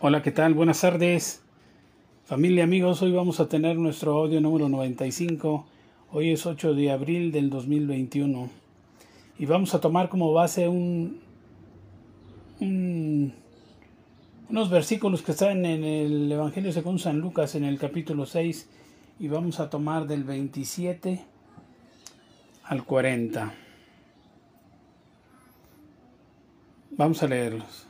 Hola, ¿qué tal? Buenas tardes. Familia, amigos, hoy vamos a tener nuestro audio número 95. Hoy es 8 de abril del 2021. Y vamos a tomar como base un, unos versículos que están en el Evangelio según San Lucas en el capítulo 6 y vamos a tomar del 27 al 40. Vamos a leerlos.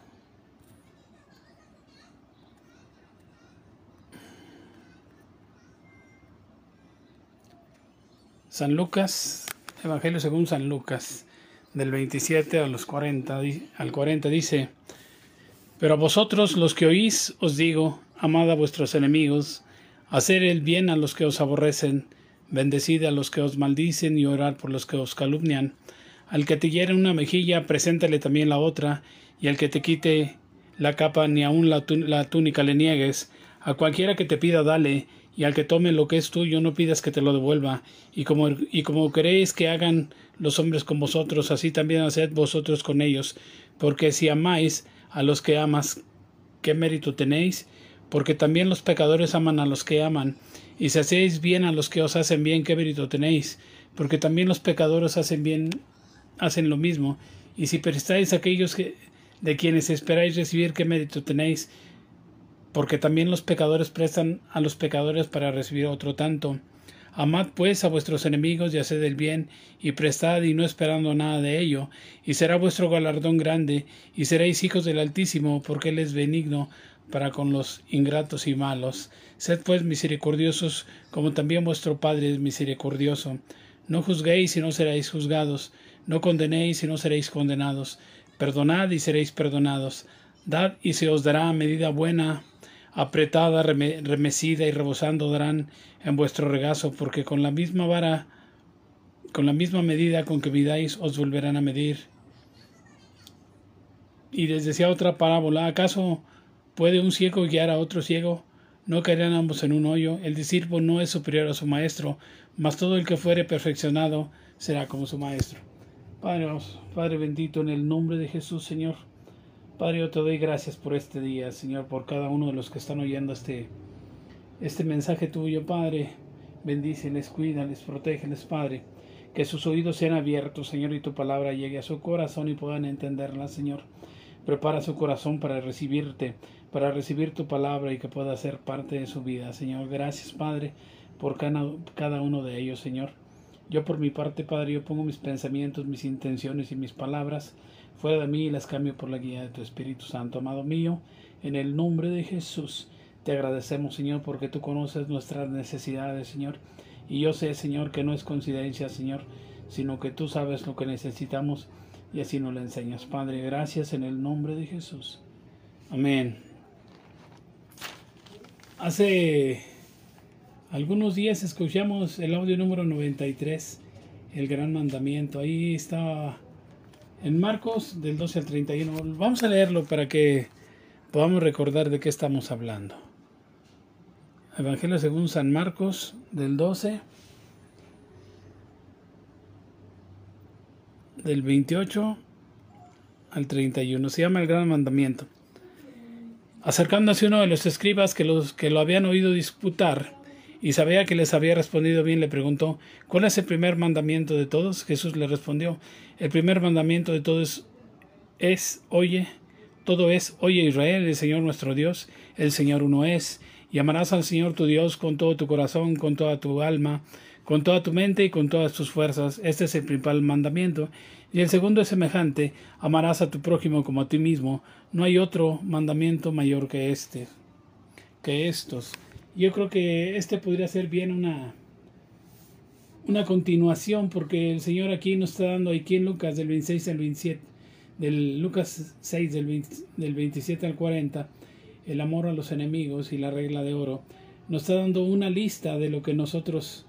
San Lucas, Evangelio según San Lucas, del 27 a los 40, al 40 dice, Pero a vosotros los que oís os digo, amad a vuestros enemigos, hacer el bien a los que os aborrecen, bendecid a los que os maldicen y orar por los que os calumnian. Al que te hiere una mejilla, preséntale también la otra, y al que te quite la capa ni aun la, la túnica le niegues. A cualquiera que te pida, dale, y al que tome lo que es tuyo no pidas que te lo devuelva, y como, y como queréis que hagan los hombres con vosotros, así también haced vosotros con ellos, porque si amáis a los que amas, ¿qué mérito tenéis? Porque también los pecadores aman a los que aman, y si hacéis bien a los que os hacen bien, ¿qué mérito tenéis? Porque también los pecadores hacen bien, hacen lo mismo, y si prestáis a aquellos que, de quienes esperáis recibir, ¿qué mérito tenéis? Porque también los pecadores prestan a los pecadores para recibir otro tanto. Amad pues a vuestros enemigos y haced el bien, y prestad y no esperando nada de ello, y será vuestro galardón grande, y seréis hijos del Altísimo, porque Él es benigno para con los ingratos y malos. Sed pues misericordiosos, como también vuestro Padre es misericordioso. No juzguéis y no seréis juzgados, no condenéis y no seréis condenados. Perdonad y seréis perdonados. Dad y se os dará medida buena, apretada, remecida y rebosando darán en vuestro regazo, porque con la misma vara, con la misma medida con que midáis, os volverán a medir. Y les decía otra parábola, ¿acaso puede un ciego guiar a otro ciego? No caerán ambos en un hoyo. El discípulo no es superior a su maestro, mas todo el que fuere perfeccionado será como su maestro. Padre, Padre bendito, en el nombre de Jesús, Señor. Padre, yo te doy gracias por este día, Señor, por cada uno de los que están oyendo este, este mensaje tuyo, Padre. Bendíceles, cuídales, protégeles, Padre. Que sus oídos sean abiertos, Señor, y tu palabra llegue a su corazón y puedan entenderla, Señor. Prepara su corazón para recibirte, para recibir tu palabra y que pueda ser parte de su vida, Señor. Gracias, Padre, por cada uno de ellos, Señor. Yo por mi parte, Padre, yo pongo mis pensamientos, mis intenciones y mis palabras fuera de mí y las cambio por la guía de tu Espíritu Santo, amado mío, en el nombre de Jesús. Te agradecemos, Señor, porque tú conoces nuestras necesidades, Señor. Y yo sé, Señor, que no es coincidencia, Señor, sino que tú sabes lo que necesitamos y así nos lo enseñas. Padre, gracias en el nombre de Jesús. Amén. Hace algunos días escuchamos el audio número 93, el gran mandamiento. Ahí estaba en Marcos del 12 al 31. Vamos a leerlo para que podamos recordar de qué estamos hablando. Evangelio según San Marcos del 12 del 28 al 31. Se llama el gran mandamiento. Acercándose uno de los escribas que, los, que lo habían oído disputar, y sabía que les había respondido bien, le preguntó, ¿cuál es el primer mandamiento de todos? Jesús le respondió, el primer mandamiento de todos es, oye, todo es, oye Israel, el Señor nuestro Dios, el Señor uno es, y amarás al Señor tu Dios con todo tu corazón, con toda tu alma, con toda tu mente y con todas tus fuerzas. Este es el principal mandamiento. Y el segundo es semejante, amarás a tu prójimo como a ti mismo. No hay otro mandamiento mayor que este, que estos. Yo creo que este podría ser bien una, una continuación, porque el Señor aquí nos está dando aquí en Lucas del 26 al 27, del Lucas 6 del, del 27 al 40, el amor a los enemigos y la regla de oro, nos está dando una lista de lo que nosotros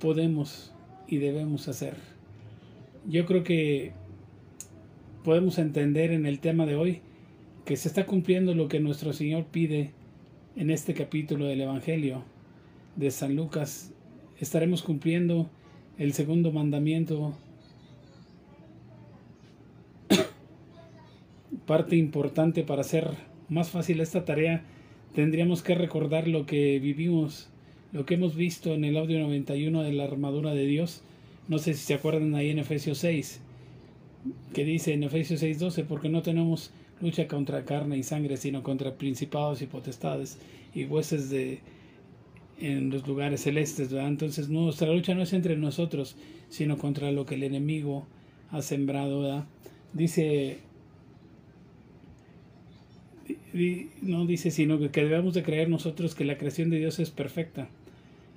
podemos y debemos hacer. Yo creo que podemos entender en el tema de hoy que se está cumpliendo lo que nuestro Señor pide en este capítulo del Evangelio de San Lucas estaremos cumpliendo el segundo mandamiento, parte importante para ser más fácil esta tarea, tendríamos que recordar lo que vivimos, lo que hemos visto en el audio 91 de la armadura de Dios. No sé si se acuerdan ahí en Efesios 6, que dice en Efesios 6:12, porque no tenemos lucha contra carne y sangre, sino contra principados y potestades y hueses de en los lugares celestes, Entonces nuestra lucha no es entre nosotros, sino contra lo que el enemigo ha sembrado, Dice, no dice, sino que debemos de creer nosotros que la creación de Dios es perfecta.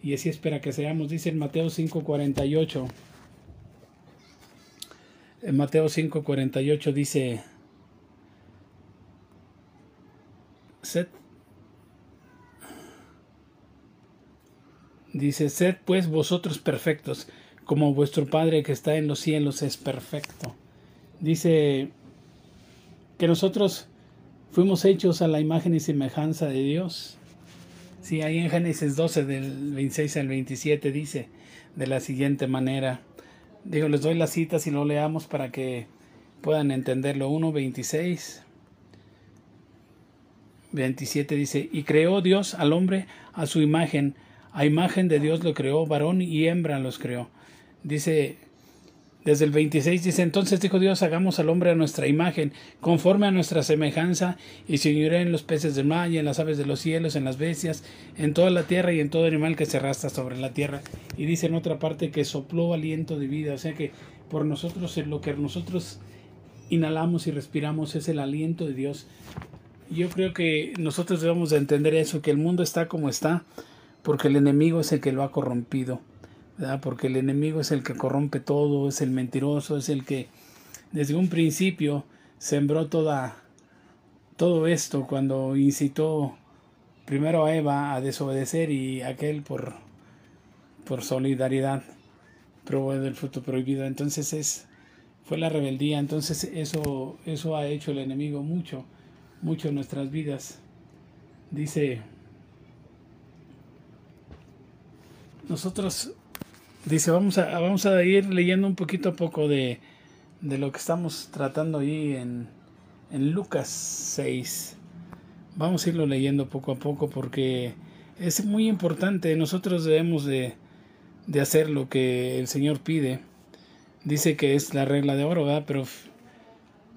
Y así espera que seamos. Dice en Mateo 5:48. En Mateo 5:48 dice, sed Dice, sed pues vosotros perfectos, como vuestro Padre que está en los cielos es perfecto. Dice que nosotros fuimos hechos a la imagen y semejanza de Dios. Sí, ahí en Génesis 12, del 26 al 27, dice de la siguiente manera. Digo, les doy las citas y lo leamos para que puedan entenderlo. 1, 26. 27 dice, y creó Dios al hombre a su imagen a imagen de Dios lo creó, varón y hembra los creó. Dice, desde el 26 dice, entonces dijo Dios, hagamos al hombre a nuestra imagen, conforme a nuestra semejanza, y señoré en los peces del mar y en las aves de los cielos, en las bestias, en toda la tierra y en todo animal que se arrastra sobre la tierra. Y dice en otra parte que sopló aliento de vida, o sea que por nosotros, lo que nosotros inhalamos y respiramos es el aliento de Dios. Yo creo que nosotros debemos de entender eso, que el mundo está como está, porque el enemigo es el que lo ha corrompido, porque el enemigo es el que corrompe todo, es el mentiroso, es el que desde un principio sembró toda, todo esto cuando incitó primero a Eva a desobedecer y aquel por, por solidaridad probó del fruto prohibido. Entonces es, fue la rebeldía, entonces eso, eso ha hecho el enemigo mucho, mucho en nuestras vidas. Dice nosotros, dice, vamos a, vamos a ir leyendo un poquito a poco de, de lo que estamos tratando ahí en, en Lucas 6. Vamos a irlo leyendo poco a poco porque es muy importante. Nosotros debemos de, de hacer lo que el Señor pide. Dice que es la regla de oro, ¿verdad? Pero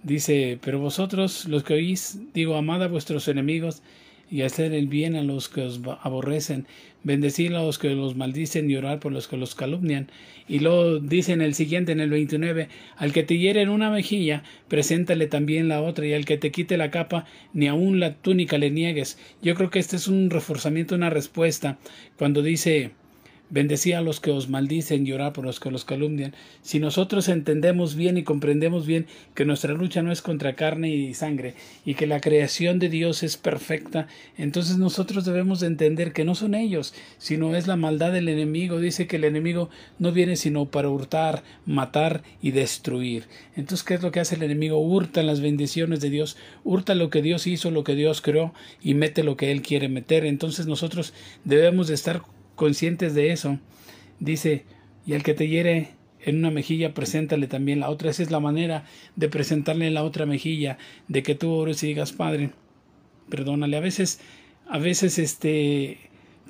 dice, pero vosotros los que oís, digo, amad a vuestros enemigos y hacer el bien a los que os aborrecen, bendecir a los que los maldicen y orar por los que los calumnian. Y luego dice en el siguiente, en el 29, al que te hiere en una mejilla, preséntale también la otra, y al que te quite la capa, ni aun la túnica le niegues. Yo creo que este es un reforzamiento, una respuesta, cuando dice Bendecía a los que os maldicen y orad por los que los calumnian. Si nosotros entendemos bien y comprendemos bien que nuestra lucha no es contra carne y sangre y que la creación de Dios es perfecta, entonces nosotros debemos de entender que no son ellos, sino es la maldad del enemigo. Dice que el enemigo no viene sino para hurtar, matar y destruir. Entonces, ¿qué es lo que hace el enemigo? Hurta las bendiciones de Dios, hurta lo que Dios hizo, lo que Dios creó y mete lo que Él quiere meter. Entonces nosotros debemos de estar conscientes de eso. Dice, y al que te hiere en una mejilla, preséntale también la otra. Esa es la manera de presentarle la otra mejilla, de que tú ores y digas, Padre, perdónale. A veces, a veces, este,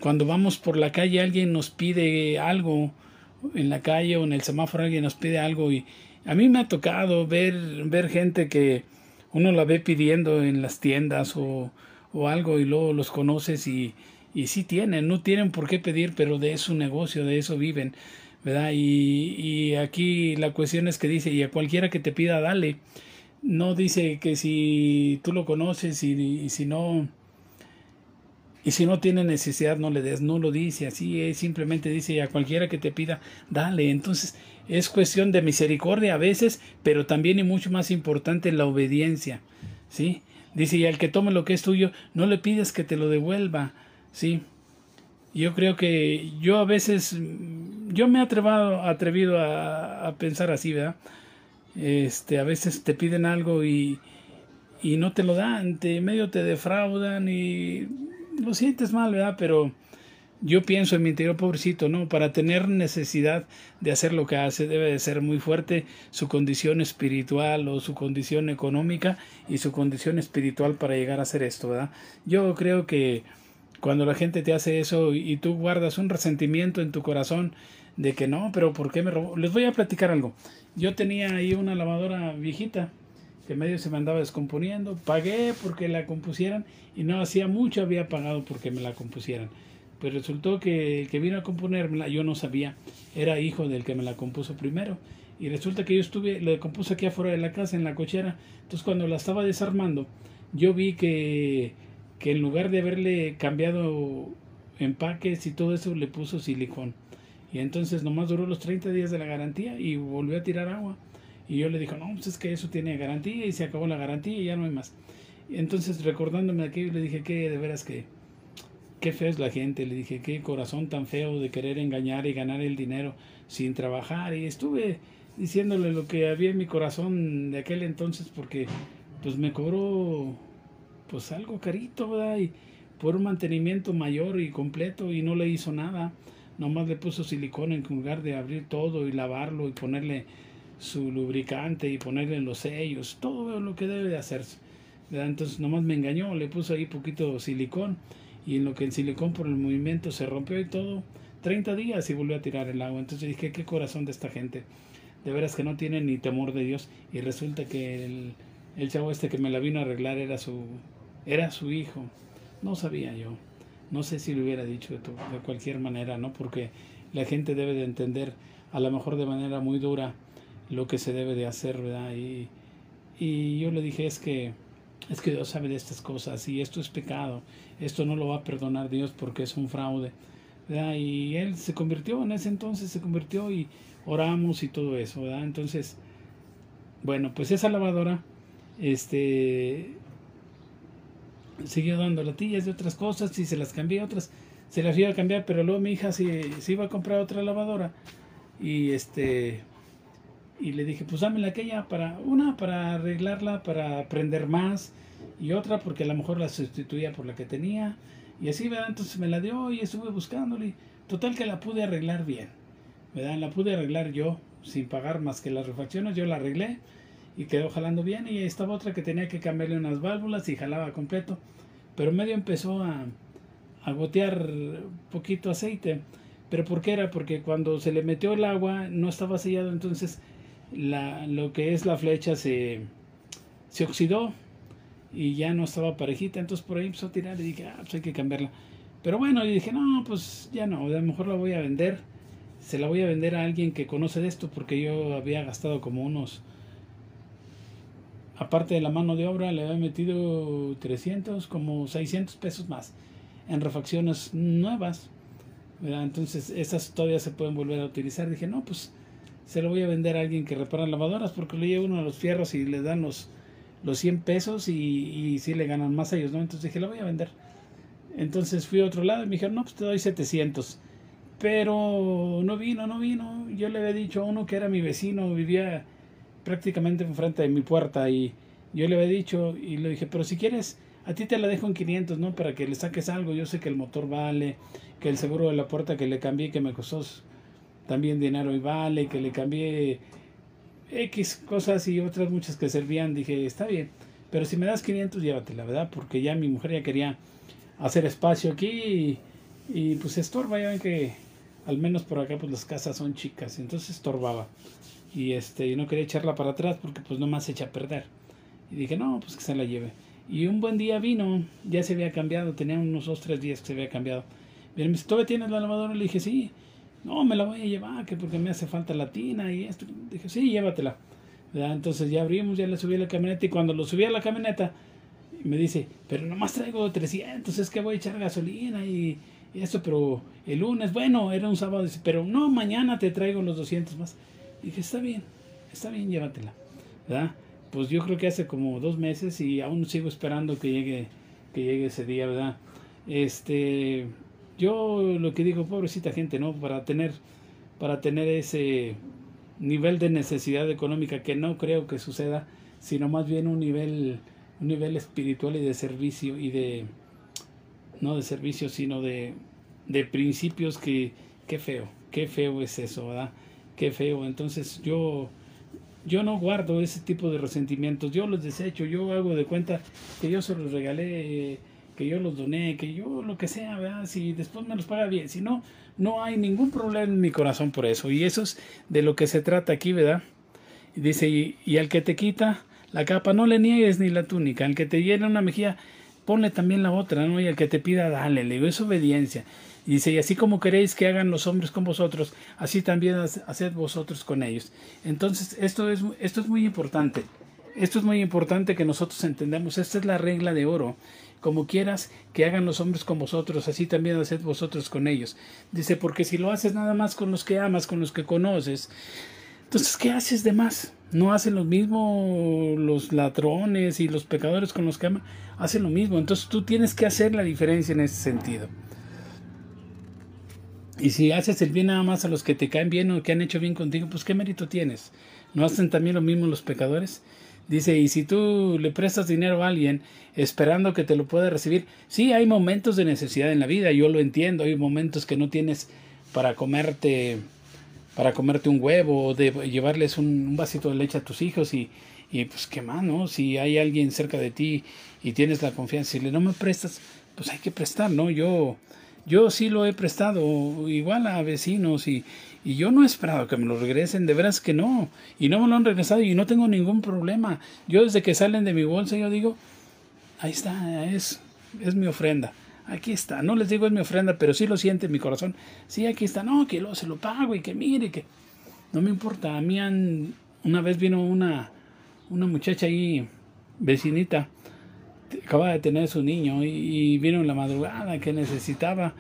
cuando vamos por la calle, alguien nos pide algo en la calle o en el semáforo, alguien nos pide algo y a mí me ha tocado ver, ver gente que uno la ve pidiendo en las tiendas o, o algo y luego los conoces y, y sí tienen, no tienen por qué pedir, pero de su negocio, de eso viven, ¿verdad? Y, y aquí la cuestión es que dice, y a cualquiera que te pida, dale. No dice que si tú lo conoces y, si no y si no tiene necesidad no le des, no lo dice, así es, simplemente dice a cualquiera que te pida, dale. Entonces es cuestión de misericordia a veces, pero también y mucho más importante la obediencia, ¿sí? Dice, y al que tome lo que es tuyo, no le pides que te lo devuelva, Sí, yo creo que yo a veces, yo me he atrevido, atrevido a, pensar así, ¿verdad? Este, a veces te piden algo y, y no te lo dan, te medio te defraudan y lo sientes mal, ¿verdad? Pero yo pienso en mi interior, pobrecito, ¿no? Para tener necesidad de hacer lo que hace, debe de ser muy fuerte su condición espiritual o su condición económica y su condición espiritual para llegar a hacer esto, ¿verdad? Yo creo que cuando la gente te hace eso y tú guardas un resentimiento en tu corazón de que no, pero ¿por qué me robó? Les voy a platicar algo. Yo tenía ahí una lavadora viejita que medio se me andaba descomponiendo, pagué porque la compusieran y no hacía mucho había pagado porque me la compusieran. Pues resultó que el que vino a componérmela, yo no sabía, era hijo del que me la compuso primero. Y resulta que yo estuve, la compuse aquí afuera de la casa, en la cochera. Entonces cuando la estaba desarmando, yo vi que, que en lugar de haberle cambiado empaques y todo eso, le puso silicón. Y entonces nomás duró los 30 días de la garantía y volvió a tirar agua. Y yo le dije, no, pues es que eso tiene garantía y se acabó la garantía y ya no hay más. Y entonces recordándome aquello, le dije que de veras que qué feo es la gente, le dije, qué corazón tan feo de querer engañar y ganar el dinero sin trabajar. Y estuve diciéndole lo que había en mi corazón de aquel entonces porque pues me cobró pues algo carito, ¿verdad? Y por un mantenimiento mayor y completo y no le hizo nada. Nomás le puso silicón en lugar de abrir todo y lavarlo y ponerle su lubricante y ponerle los sellos, todo lo que debe de hacerse. Entonces nomás me engañó, le puso ahí poquito silicón y en lo que el silicón por el movimiento se rompió y todo, 30 días y volvió a tirar el agua. Entonces dije, qué corazón de esta gente. De veras que no tiene ni temor de Dios. Y resulta que el, el chavo este que me la vino a arreglar era su, era su hijo. No sabía yo. No sé si lo hubiera dicho de, de cualquier manera, ¿no? Porque la gente debe de entender, a lo mejor de manera muy dura, lo que se debe de hacer, ¿verdad? Y, y yo le dije, es que es que Dios sabe de estas cosas y esto es pecado, esto no lo va a perdonar Dios porque es un fraude. Y él se convirtió, en ese entonces se convirtió y oramos y todo eso, ¿verdad? Entonces, bueno, pues esa lavadora, este, siguió dando latillas de otras cosas y se las cambié otras, se las iba a cambiar, pero luego mi hija se, se iba a comprar otra lavadora y este, y le dije, pues dámela aquella para, una para arreglarla, para aprender más, y otra porque a lo mejor la sustituía por la que tenía, y así, ¿verdad? Entonces me la dio y estuve buscándole, total que la pude arreglar bien, ¿verdad? La pude arreglar yo, sin pagar más que las refacciones, yo la arreglé, y quedó jalando bien, y estaba otra que tenía que cambiarle unas válvulas y jalaba completo, pero medio empezó a, a gotear poquito aceite, pero ¿por qué era? Porque cuando se le metió el agua no estaba sellado, entonces la, lo que es la flecha se, se oxidó y ya no estaba parejita, entonces por ahí empezó a tirar y dije, ah, pues hay que cambiarla. Pero bueno, y dije, no, pues ya no, a lo mejor la voy a vender, se la voy a vender a alguien que conoce de esto, porque yo había gastado como unos, aparte de la mano de obra, le había metido 300, como 600 pesos más en refacciones nuevas. Entonces esas todavía se pueden volver a utilizar. Dije, no, pues se lo voy a vender a alguien que repara lavadoras porque le lleva uno a los fierros y le dan los, los 100 pesos y, y le ganan más a ellos, ¿no? Entonces dije, lo voy a vender. Entonces fui a otro lado y me dijeron, no, pues te doy 700. Pero no vino, no vino. Yo le había dicho a uno que era mi vecino, vivía prácticamente enfrente de mi puerta y yo le había dicho y le dije, pero si quieres, a ti te la dejo en 500, ¿no? Para que le saques algo. Yo sé que el motor vale, que el seguro de la puerta que le cambié, que me costó también dinero y vale, que le cambié X cosas y otras muchas que servían. Dije, está bien, pero si me das 500, llévatela, ¿verdad? Porque ya mi mujer ya quería hacer espacio aquí y, pues estorba. Ya ven que al menos por acá pues las casas son chicas, entonces estorbaba. Y este, y no quería echarla para atrás porque pues no más echa a perder. Y dije, no, pues que se la lleve. Y un buen día vino, ya se había cambiado, tenía unos dos, tres días que se había cambiado. Bien, me dice, ¿todavía tienes la lavadora? Le dije, sí no, me la voy a llevar, que porque me hace falta la tina y esto. Dije, sí, llévatela. Entonces ya abrimos, ya le subí a la camioneta y cuando lo subí a la camioneta me dice, pero nomás traigo 300, es que voy a echar gasolina y, eso, pero el lunes, bueno, era un sábado, pero no, mañana te traigo los 200 más. Dije, está bien, está bien, llévatela. ¿verdad? Pues yo creo que hace como dos meses y aún sigo esperando que llegue, que llegue ese día, ¿verdad? Este, yo lo que digo, pobrecita gente, ¿no? Para tener, para tener ese nivel de necesidad económica que no creo que suceda, sino más bien un nivel, un nivel espiritual y de servicio y de, no de servicio, sino de, de principios que, qué feo, qué feo es eso, ¿verdad? Qué feo. Entonces yo, yo no guardo ese tipo de resentimientos, yo los desecho, yo hago de cuenta que yo se los regalé, que yo los doné, que yo lo que sea, ¿verdad? Si después me los paga bien, si no, no hay ningún problema en mi corazón por eso. Y eso es de lo que se trata aquí, ¿verdad? Dice, y, al que te quita la capa, no le niegues ni la túnica, al que te llena una mejilla, ponle también la otra, ¿no? Y al que te pida, dale, le digo, es obediencia. Y dice, y así como queréis que hagan los hombres con vosotros, así también haced vosotros con ellos. Entonces, esto es, esto es muy importante. Esto es muy importante que nosotros entendamos. Esta es la regla de oro. Como quieras que hagan los hombres con vosotros, así también haced vosotros con ellos. Dice, porque si lo haces nada más con los que amas, con los que conoces, entonces, ¿qué haces de más? No hacen lo mismo los ladrones y los pecadores con los que aman. Hacen lo mismo. Entonces tú tienes que hacer la diferencia en ese sentido. Y si haces el bien nada más a los que te caen bien o que han hecho bien contigo, pues qué mérito tienes. ¿No hacen también lo mismo los pecadores? Dice, y si tú le prestas dinero a alguien esperando que te lo pueda recibir, sí, hay momentos de necesidad en la vida, yo lo entiendo, hay momentos que no tienes para comerte para comerte un huevo o de llevarles un, vasito de leche a tus hijos y, y pues qué más, ¿no? Si hay alguien cerca de ti y tienes la confianza y le no me prestas, pues hay que prestar, ¿no? Yo yo sí lo he prestado igual a vecinos y, y yo no he esperado que me lo regresen, de veras que no. Y no me lo han regresado y no tengo ningún problema. Yo desde que salen de mi bolsa yo digo, ahí está, es, es mi ofrenda. Aquí está, no les digo es mi ofrenda, pero sí lo siente en mi corazón. Sí, aquí está, no, que lo, se lo pago y que mire, que no me importa. A mí han, una vez vino una, una muchacha ahí, vecinita, acaba de tener su niño y, vino en la madrugada que necesitaba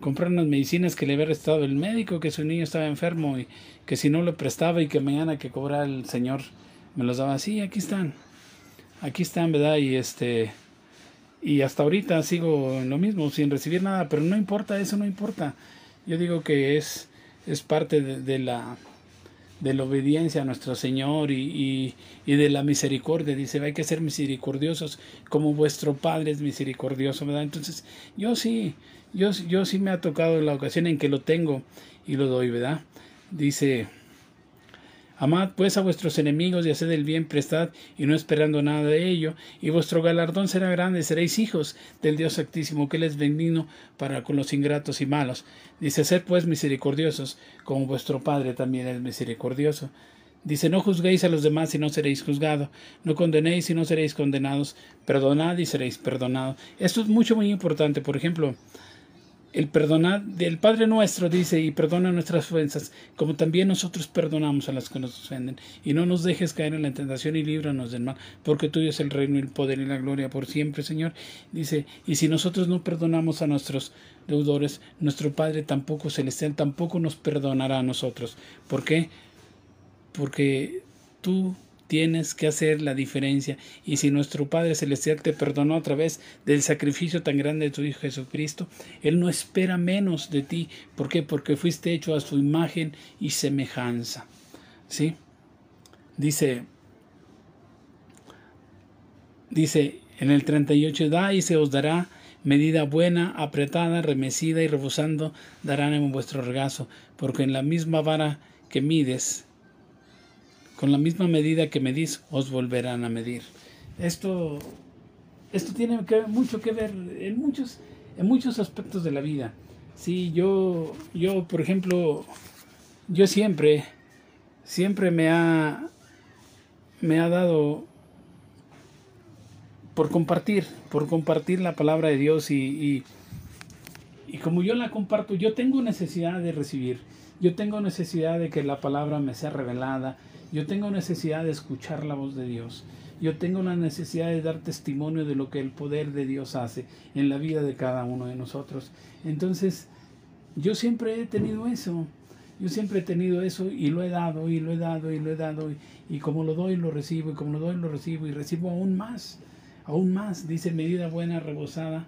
comprar unas medicinas que le había restado el médico, que su niño estaba enfermo y que si no le prestaba y que mañana que cobra el señor me los daba así, aquí están. Aquí están, ¿verdad? Y este y hasta ahorita sigo en lo mismo sin recibir nada, pero no importa, eso no importa. Yo digo que es es parte de la de la obediencia a nuestro Señor y, y, de la misericordia. Dice, hay que ser misericordiosos como vuestro Padre es misericordioso, ¿verdad? Entonces, yo sí, yo, yo sí me ha tocado la ocasión en que lo tengo y lo doy, ¿verdad? Dice, Amad pues a vuestros enemigos y haced el bien, prestad y no esperando nada de ello, y vuestro galardón será grande, seréis hijos del Dios Altísimo, que Él es benigno para con los ingratos y malos. Dice, sed pues misericordiosos, como vuestro Padre también es misericordioso. Dice, no juzguéis a los demás y no seréis juzgados, no condenéis y no seréis condenados, perdonad y seréis perdonados. Esto es mucho, muy importante. Por ejemplo, el perdonar del Padre nuestro dice y perdona nuestras ofensas como también nosotros perdonamos a las que nos ofenden. Y no nos dejes caer en la tentación y líbranos del mal porque tuyo es el reino el poder y la gloria por siempre Señor. Dice y si nosotros no perdonamos a nuestros deudores nuestro Padre tampoco celestial tampoco nos perdonará a nosotros. ¿por qué? porque tú tienes que hacer la diferencia. Y si nuestro Padre Celestial te perdonó a través del sacrificio tan grande de tu Hijo Jesucristo, Él no espera menos de ti. ¿Por qué? Porque fuiste hecho a su imagen y semejanza. ¿Sí? Dice, dice en el 38, da y se os dará medida buena, apretada, remecida y rebosando, darán en vuestro regazo, porque en la misma vara que mides, con la misma medida que medís, os volverán a medir. Esto, esto tiene mucho que ver en muchos, en muchos aspectos de la vida. Sí, yo, yo, por ejemplo, yo siempre, siempre me ha, me ha dado por compartir, por compartir la palabra de Dios y, y, y, como yo la comparto, yo tengo necesidad de recibir, yo tengo necesidad de que la palabra me sea revelada, yo tengo necesidad de escuchar la voz de Dios. Yo tengo una necesidad de dar testimonio de lo que el poder de Dios hace en la vida de cada uno de nosotros. Entonces, yo siempre he tenido eso. Yo siempre he tenido eso y lo he dado y lo he dado y lo he dado. Y, como lo doy, lo recibo. Y como lo doy, lo recibo. Y recibo aún más. Aún más. Dice medida buena, rebosada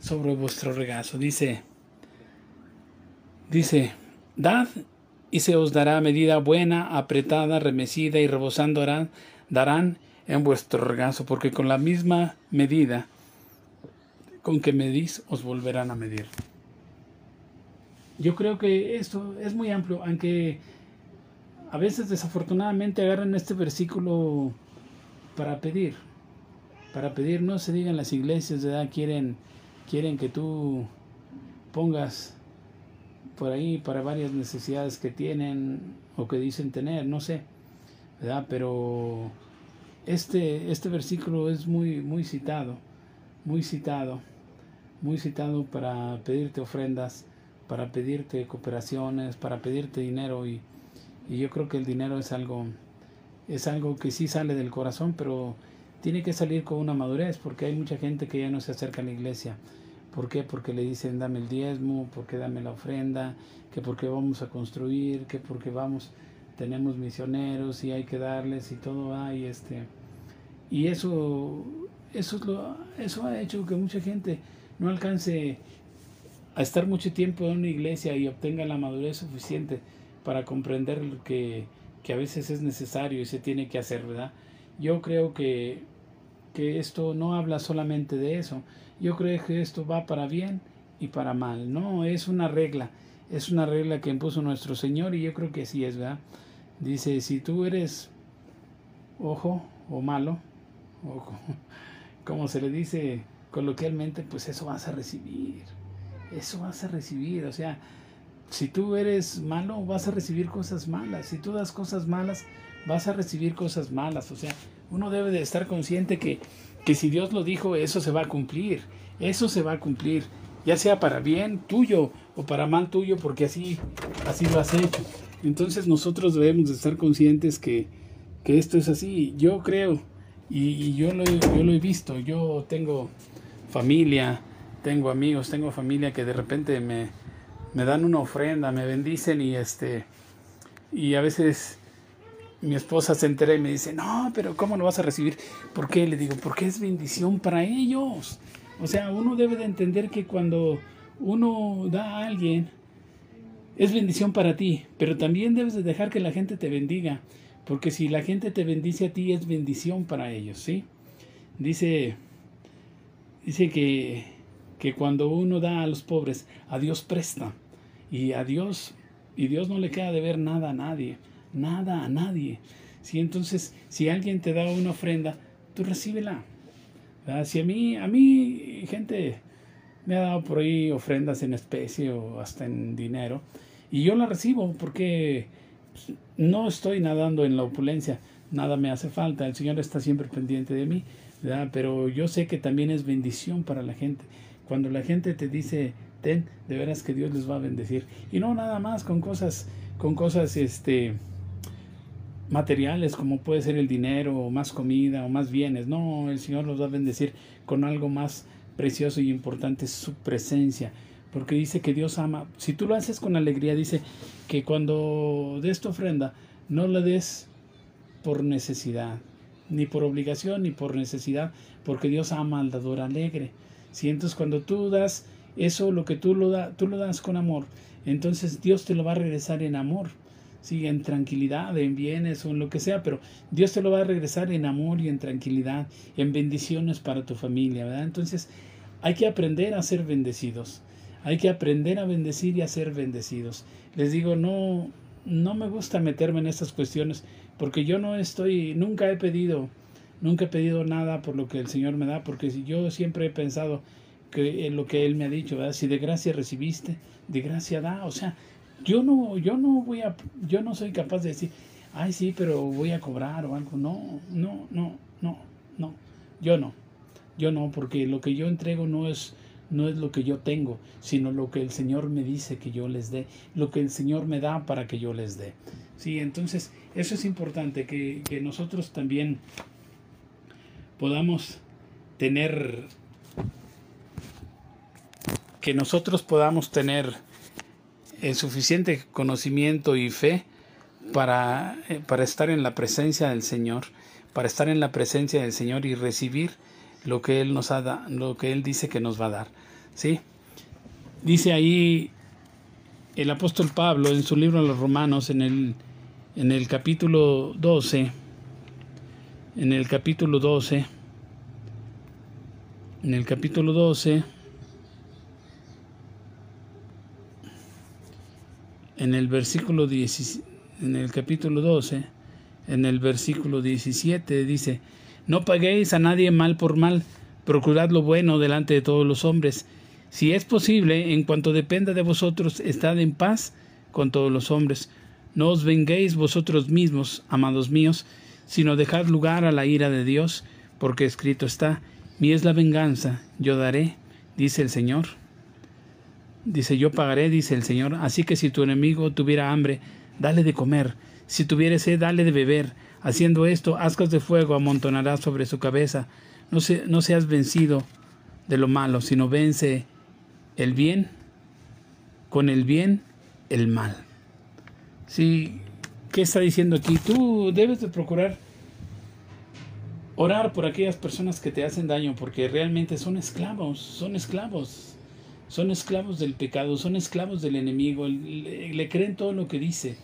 sobre vuestro regazo. Dice, dice, dad y se os dará medida buena, apretada, remecida y rebosando darán en vuestro regazo, porque con la misma medida con que medís os volverán a medir. yo creo que esto es muy amplio, aunque a veces desafortunadamente agarran este versículo para pedir, para pedir, no se digan las iglesias, ¿verdad? Quieren, quieren que tú pongas por ahí para varias necesidades que tienen o que dicen tener, no sé, ¿verdad? Pero este, este versículo es muy, muy citado, muy citado, muy citado para pedirte ofrendas, para pedirte cooperaciones, para pedirte dinero y, y yo creo que el dinero es algo, es algo que sí sale del corazón, pero tiene que salir con una madurez, porque hay mucha gente que ya no se acerca a la iglesia ¿Por qué? Porque le dicen dame el diezmo, porque dame la ofrenda, que porque vamos a construir, que porque vamos, tenemos misioneros y hay que darles y todo hay este y eso eso lo, eso ha hecho que mucha gente no alcance a estar mucho tiempo en una iglesia y obtenga la madurez suficiente para comprender que, que a veces es necesario y se tiene que hacer, ¿verdad? Yo creo que, que esto no habla solamente de eso, yo creo que esto va para bien y para mal. No, es una regla. Es una regla que impuso nuestro Señor y yo creo que sí es, ¿verdad? Dice, si tú eres ojo o malo, ojo, como se le dice coloquialmente, pues eso vas a recibir. Eso vas a recibir. O sea, si tú eres malo, vas a recibir cosas malas. Si tú das cosas malas, vas a recibir cosas malas. O sea, uno debe de estar consciente que que si Dios lo dijo, eso se va a cumplir, eso se va a cumplir, ya sea para bien tuyo o para mal tuyo, porque así, así lo has hecho. Entonces nosotros debemos de estar conscientes que, que esto es así. Yo creo, y, yo, lo, yo lo he visto, yo tengo familia, tengo amigos, tengo familia que de repente me, me dan una ofrenda, me bendicen y este y a veces mi esposa se entera y me dice, no, pero ¿cómo lo vas a recibir? ¿Por qué? Le digo, porque es bendición para ellos. O sea, uno debe de entender que cuando uno da a alguien, es bendición para ti, pero también debes de dejar que la gente te bendiga, porque si la gente te bendice a ti, es bendición para ellos, ¿sí? Dice, dice que, que cuando uno da a los pobres, a Dios presta, y a Dios, y Dios no le queda de ver nada a nadie nada a nadie. Si entonces, si alguien te da una ofrenda, tú recíbela. Si a mí, a mí, gente me ha dado por ahí ofrendas en especie o hasta en dinero, y yo la recibo porque no estoy nadando en la opulencia, nada me hace falta, el Señor está siempre pendiente de mí, pero yo sé que también es bendición para la gente. Cuando la gente te dice, ten, de veras que Dios les va a bendecir. Y no nada más con cosas, con cosas, este, materiales como puede ser el dinero o más comida o más bienes. No, el Señor nos va a bendecir con algo más precioso y importante, su presencia. Porque dice que Dios ama. Si tú lo haces con alegría, dice que cuando des tu ofrenda, no la des por necesidad, ni por obligación, ni por necesidad, porque Dios ama al dador alegre. Si entonces cuando tú das eso, lo que tú lo, da, tú lo das con amor, entonces Dios te lo va a regresar en amor sí, en tranquilidad, en bienes o en lo que sea, pero Dios te lo va a regresar en amor y en tranquilidad, en bendiciones para tu familia, ¿verdad? Entonces, hay que aprender a ser bendecidos. Hay que aprender a bendecir y a ser bendecidos. Les digo, no no me gusta meterme en estas cuestiones porque yo no estoy nunca he pedido nunca he pedido nada por lo que el Señor me da, porque yo siempre he pensado que en lo que Él me ha dicho, ¿verdad? si de gracia recibiste, de gracia da, o sea, yo no, yo no voy a, yo no soy capaz de decir, ay sí, pero voy a cobrar o algo. No, no, no, no, no. Yo no. Yo no, porque lo que yo entrego no es, no es lo que yo tengo, sino lo que el Señor me dice que yo les dé, lo que el Señor me da para que yo les dé. Sí, entonces eso es importante, que, que nosotros también podamos tener, que nosotros podamos tener el suficiente conocimiento y fe para, eh, para estar en la presencia del Señor, para estar en la presencia del Señor y recibir lo que Él nos ha lo que Él dice que nos va a dar. ¿sí? Dice ahí el apóstol Pablo en su libro a los Romanos, en el, en el capítulo 12, en el capítulo 12, en el capítulo 12, en el versículo 10, en el capítulo 12, en el versículo 17 dice, no paguéis a nadie mal por mal, procurad lo bueno delante de todos los hombres. Si es posible, en cuanto dependa de vosotros, estad en paz con todos los hombres. No os venguéis vosotros mismos, amados míos, sino dejad lugar a la ira de Dios, porque escrito está, mi es la venganza, yo daré, dice el Señor. Dice, yo pagaré, dice el Señor. Así que si tu enemigo tuviera hambre, dale de comer. Si tuviere sed, dale de beber. Haciendo esto, ascas de fuego amontonarás sobre su cabeza. No, no seas vencido de lo malo, sino vence el bien con el bien el mal. Sí, ¿qué está diciendo aquí? Tú debes de procurar orar por aquellas personas que te hacen daño porque realmente son esclavos, son esclavos. Son esclavos del pecado, son esclavos del enemigo, le, creen todo lo que dice.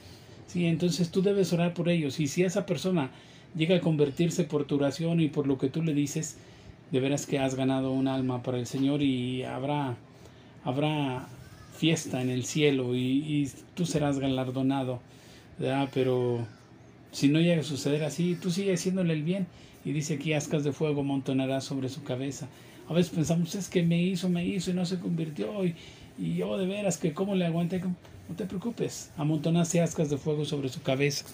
Sí, entonces tú debes orar por ellos y si esa persona llega a convertirse por tu oración y por lo que tú le dices, de veras que has ganado un alma para el Señor y habrá habrá fiesta en el cielo y, tú serás galardonado, Pero si no llega a suceder así, tú sigues haciéndole el bien y dice aquí ascas de fuego montonarás sobre su cabeza. A veces pensamos, es que me hizo, me hizo y no se convirtió y, y oh, de veras que cómo le aguanté. No te preocupes, amontonaste ascas de fuego sobre su cabeza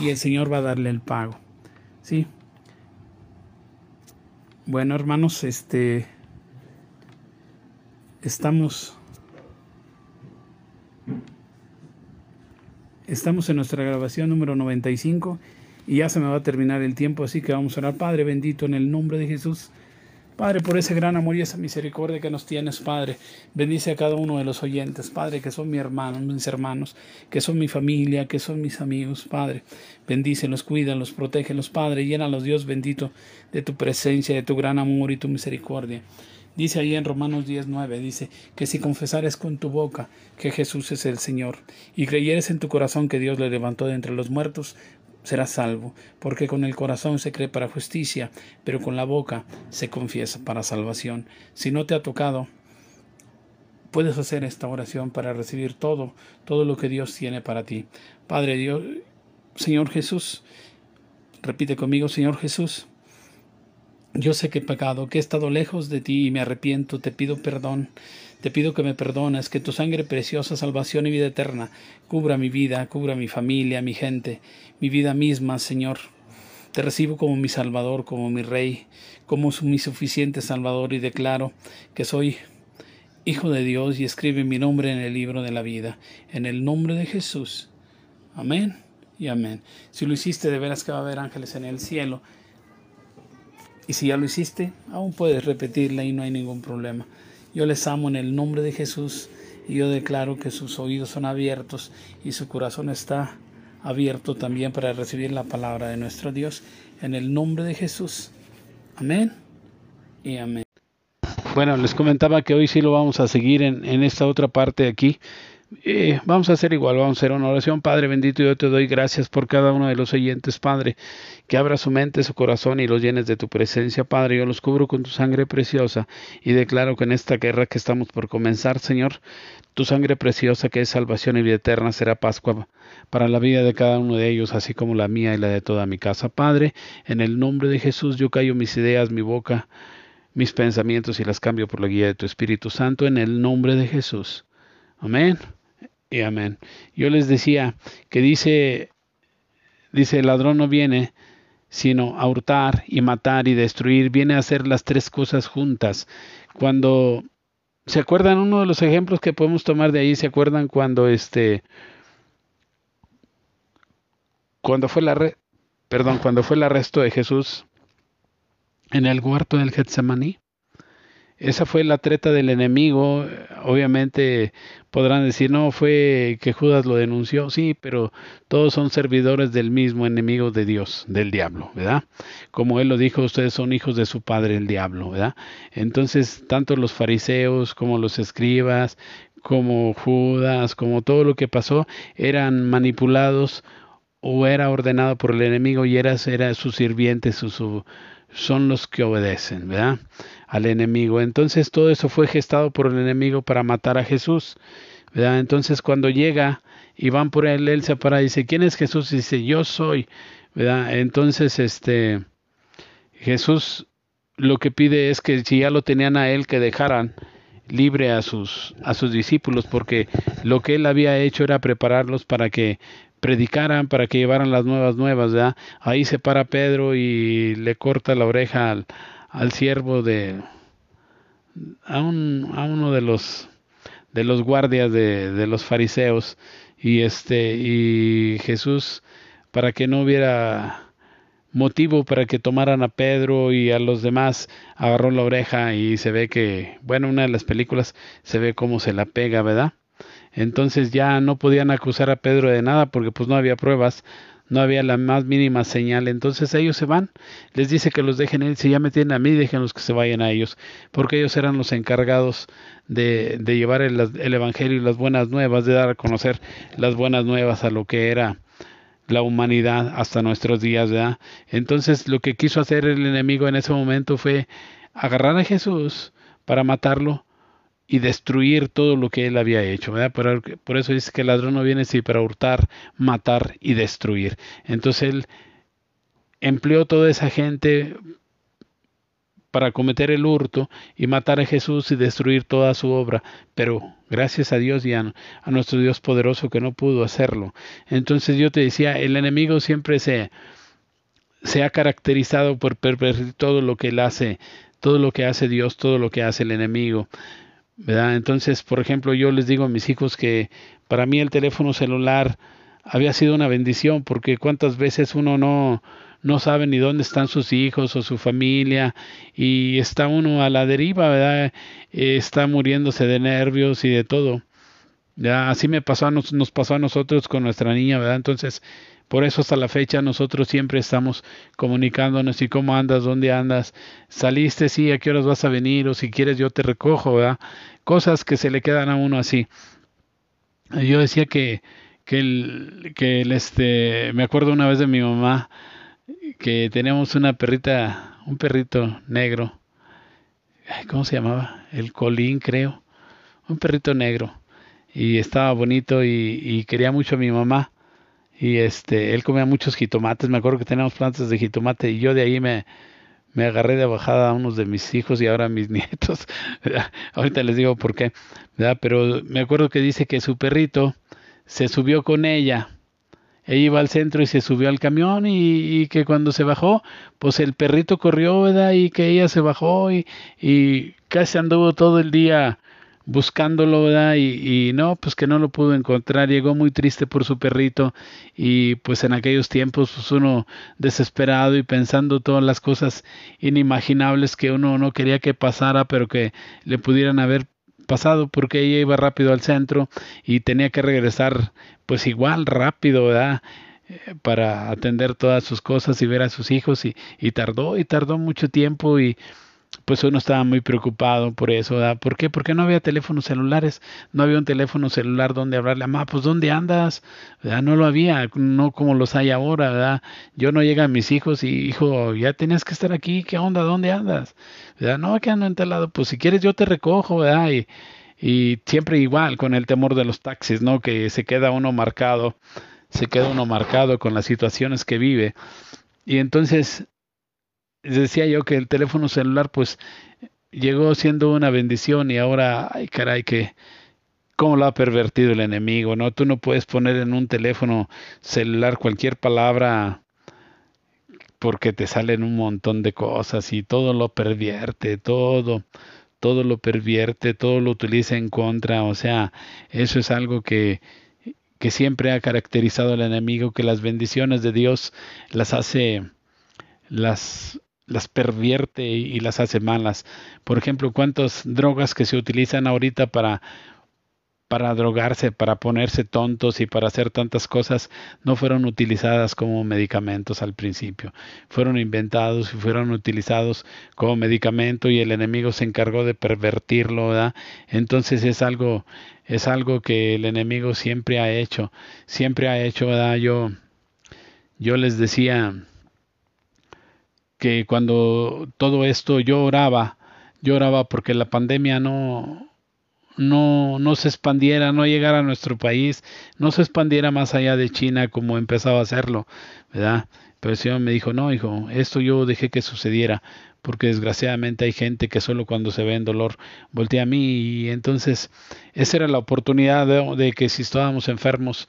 y el Señor va a darle el pago. ¿Sí? Bueno, hermanos, este estamos estamos en nuestra grabación número 95 y ya se me va a terminar el tiempo, así que vamos a orar, Padre bendito, en el nombre de Jesús. Padre, por ese gran amor y esa misericordia que nos tienes, Padre. Bendice a cada uno de los oyentes, Padre, que son mi hermano, mis hermanos, que son mi familia, que son mis amigos, Padre. Bendícelos, cuídalos, protégelos, Padre. Llénalos, Dios bendito, de tu presencia, de tu gran amor y tu misericordia. Dice ahí en Romanos 10:9, dice que si confesares con tu boca que Jesús es el Señor y creyeres en tu corazón que Dios le levantó de entre los muertos, serás salvo, porque con el corazón se cree para justicia, pero con la boca se confiesa para salvación. Si no te ha tocado, puedes hacer esta oración para recibir todo, todo lo que Dios tiene para ti. Padre Dios, Señor Jesús, repite conmigo, Señor Jesús, yo sé que he pecado, que he estado lejos de ti y me arrepiento, te pido perdón, te pido que me perdones, que tu sangre preciosa, salvación y vida eterna cubra mi vida, cubra mi familia, mi gente, mi vida misma, Señor. Te recibo como mi Salvador, como mi Rey, como mi suficiente Salvador y declaro que soy Hijo de Dios y escribe mi nombre en el libro de la vida, en el nombre de Jesús. Amén y amén. Si lo hiciste, de veras que va a haber ángeles en el cielo y si ya lo hiciste, aún puedes repetirla y no hay ningún problema. Yo les amo en el nombre de Jesús y yo declaro que sus oídos son abiertos y su corazón está abierto también para recibir la palabra de nuestro Dios en el nombre de Jesús. Amén y amén. Bueno, les comentaba que hoy sí lo vamos a seguir en, esta otra parte aquí vamos a hacer igual, vamos a hacer una oración. Padre bendito, yo te doy gracias por cada uno de los oyentes, Padre, que abra su mente, su corazón y los llenes de tu presencia, Padre. Yo los cubro con tu sangre preciosa y declaro que en esta guerra que estamos por comenzar, Señor, tu sangre preciosa que es salvación y vida eterna será Pascua para la vida de cada uno de ellos, así como la mía y la de toda mi casa. Padre, en el nombre de Jesús yo callo mis ideas, mi boca, mis pensamientos y las cambio por la guía de tu Espíritu Santo, en el nombre de Jesús. Amén y amén. Yo les decía que dice, dice, el ladrón no viene sino a hurtar y matar y destruir, viene a hacer las tres cosas juntas. Cuando se acuerdan uno de los ejemplos que podemos tomar de ahí, se acuerdan cuando este cuando fue la perdón, cuando fue el arresto de Jesús en el huerto del Getsemaní. Esa fue la treta del enemigo. Obviamente podrán decir, no, fue que Judas lo denunció. Sí, pero todos son servidores del mismo enemigo de Dios, del diablo, ¿verdad? Como él lo dijo, ustedes son hijos de su padre, el diablo, ¿verdad? Entonces, tanto los fariseos como los escribas, como Judas, como todo lo que pasó, eran manipulados o era ordenado por el enemigo y era, era sus sirvientes, su, son los que obedecen, ¿verdad? Al enemigo. Entonces todo eso fue gestado por el enemigo para matar a Jesús. Entonces cuando llega y van por él, él se para y dice, ¿quién es Jesús? Y dice, yo soy. Entonces, este, Jesús lo que pide es que si ya lo tenían a él, que dejaran libre a sus, a sus discípulos, porque lo que él había hecho era prepararlos para que predicaran, para que llevaran las nuevas nuevas, ¿verdad? Ahí se para Pedro y le corta la oreja al, al siervo de a, un, a uno de los de los guardias de, de los fariseos y este y Jesús para que no hubiera motivo para que tomaran a Pedro y a los demás, agarró la oreja y se ve que, bueno, una de las películas se ve cómo se la pega, ¿verdad? Entonces ya no podían acusar a Pedro de nada porque pues no había pruebas, no había la más mínima señal. Entonces ellos se van, les dice que los dejen si ya me tienen a mí, déjenlos que se vayan a ellos, porque ellos eran los encargados de, de llevar el, el Evangelio y las buenas nuevas, de dar a conocer las buenas nuevas a lo que era la humanidad hasta nuestros días, ¿verdad? Entonces lo que quiso hacer el enemigo en ese momento fue agarrar a Jesús para matarlo y destruir todo lo que él había hecho, por eso dice que el ladrón no viene sí para hurtar, matar y destruir. Entonces él empleó toda esa gente para cometer el hurto y matar a Jesús y destruir toda su obra, pero gracias a Dios y a, nuestro Dios poderoso que no pudo hacerlo. Entonces yo te decía, el enemigo siempre se, se ha caracterizado por pervertir todo lo que él hace, todo lo que hace Dios, todo lo que hace el enemigo. ¿Verdad? Entonces, por ejemplo, yo les digo a mis hijos que para mí el teléfono celular había sido una bendición, porque cuántas veces uno no, no sabe ni dónde están sus hijos o su familia y está uno a la deriva, ¿verdad? está muriéndose de nervios y de todo. Ya así me pasó nos, nos pasó a nosotros con nuestra niña, ¿verdad? Entonces, por eso hasta la fecha nosotros siempre estamos comunicándonos y cómo andas, dónde andas, saliste, sí, a qué horas vas a venir o si quieres yo te recojo, ¿verdad? Cosas que se le quedan a uno así. Yo decía que que el, que el este me acuerdo una vez de mi mamá que teníamos una perrita, un perrito negro. ¿Cómo se llamaba? El colín, creo. Un perrito negro. Y estaba bonito y, quería mucho a mi mamá. Y este, él comía muchos jitomates. Me acuerdo que teníamos plantas de jitomate y yo de ahí me, me agarré de bajada a unos de mis hijos y ahora a mis nietos. Ahorita les digo por qué. Pero me acuerdo que dice que su perrito se subió con ella ella iba al centro y se subió al camión y, que cuando se bajó, pues el perrito corrió. Y que ella se bajó y, y casi anduvo todo el día buscándolo, ¿verdad? Y, y, no, pues que no lo pudo encontrar, llegó muy triste por su perrito y pues en aquellos tiempos pues uno desesperado y pensando todas las cosas inimaginables que uno no quería que pasara, pero que le pudieran haber pasado porque ella iba rápido al centro y tenía que regresar pues igual rápido, ¿verdad? Eh, para atender todas sus cosas y ver a sus hijos y, y tardó y tardó mucho tiempo y pues uno estaba muy preocupado por eso, ¿verdad? ¿Por qué? Porque no había teléfonos celulares, no había un teléfono celular donde hablarle a mamá, pues ¿dónde andas? ¿verdad? No lo había, no como los hay ahora, ¿verdad? Yo no llega a mis hijos y hijo, ya tenías que estar aquí, ¿qué onda? ¿Dónde andas? ¿verdad? No, que ando en tal lado, pues si quieres yo te recojo, ¿verdad? Y, y siempre igual con el temor de los taxis, ¿no? Que se queda uno marcado, se queda uno marcado con las situaciones que vive. Y entonces decía yo que el teléfono celular pues llegó siendo una bendición y ahora, ay caray, que cómo lo ha pervertido el enemigo, ¿no? Tú no puedes poner en un teléfono celular cualquier palabra porque te salen un montón de cosas y todo lo pervierte, todo, todo lo pervierte, todo lo utiliza en contra, o sea, eso es algo que que siempre ha caracterizado al enemigo, que las bendiciones de Dios las hace, las las pervierte y las hace malas. Por ejemplo, cuántas drogas que se utilizan ahorita para para drogarse, para ponerse tontos y para hacer tantas cosas, no fueron utilizadas como medicamentos al principio. Fueron inventados y fueron utilizados como medicamento y el enemigo se encargó de pervertirlo, ¿verdad? Entonces es algo, es algo que el enemigo siempre ha hecho, siempre ha hecho, ¿verdad? Yo, yo les decía, que cuando todo esto yo oraba, yo oraba porque la pandemia no, no, no se expandiera, no llegara a nuestro país, no se expandiera más allá de China como empezaba a hacerlo, ¿verdad? Pero el Señor me dijo, no, hijo, esto yo dejé que sucediera, porque desgraciadamente hay gente que solo cuando se ve en dolor voltea a mí y entonces esa era la oportunidad de, de que si estábamos enfermos,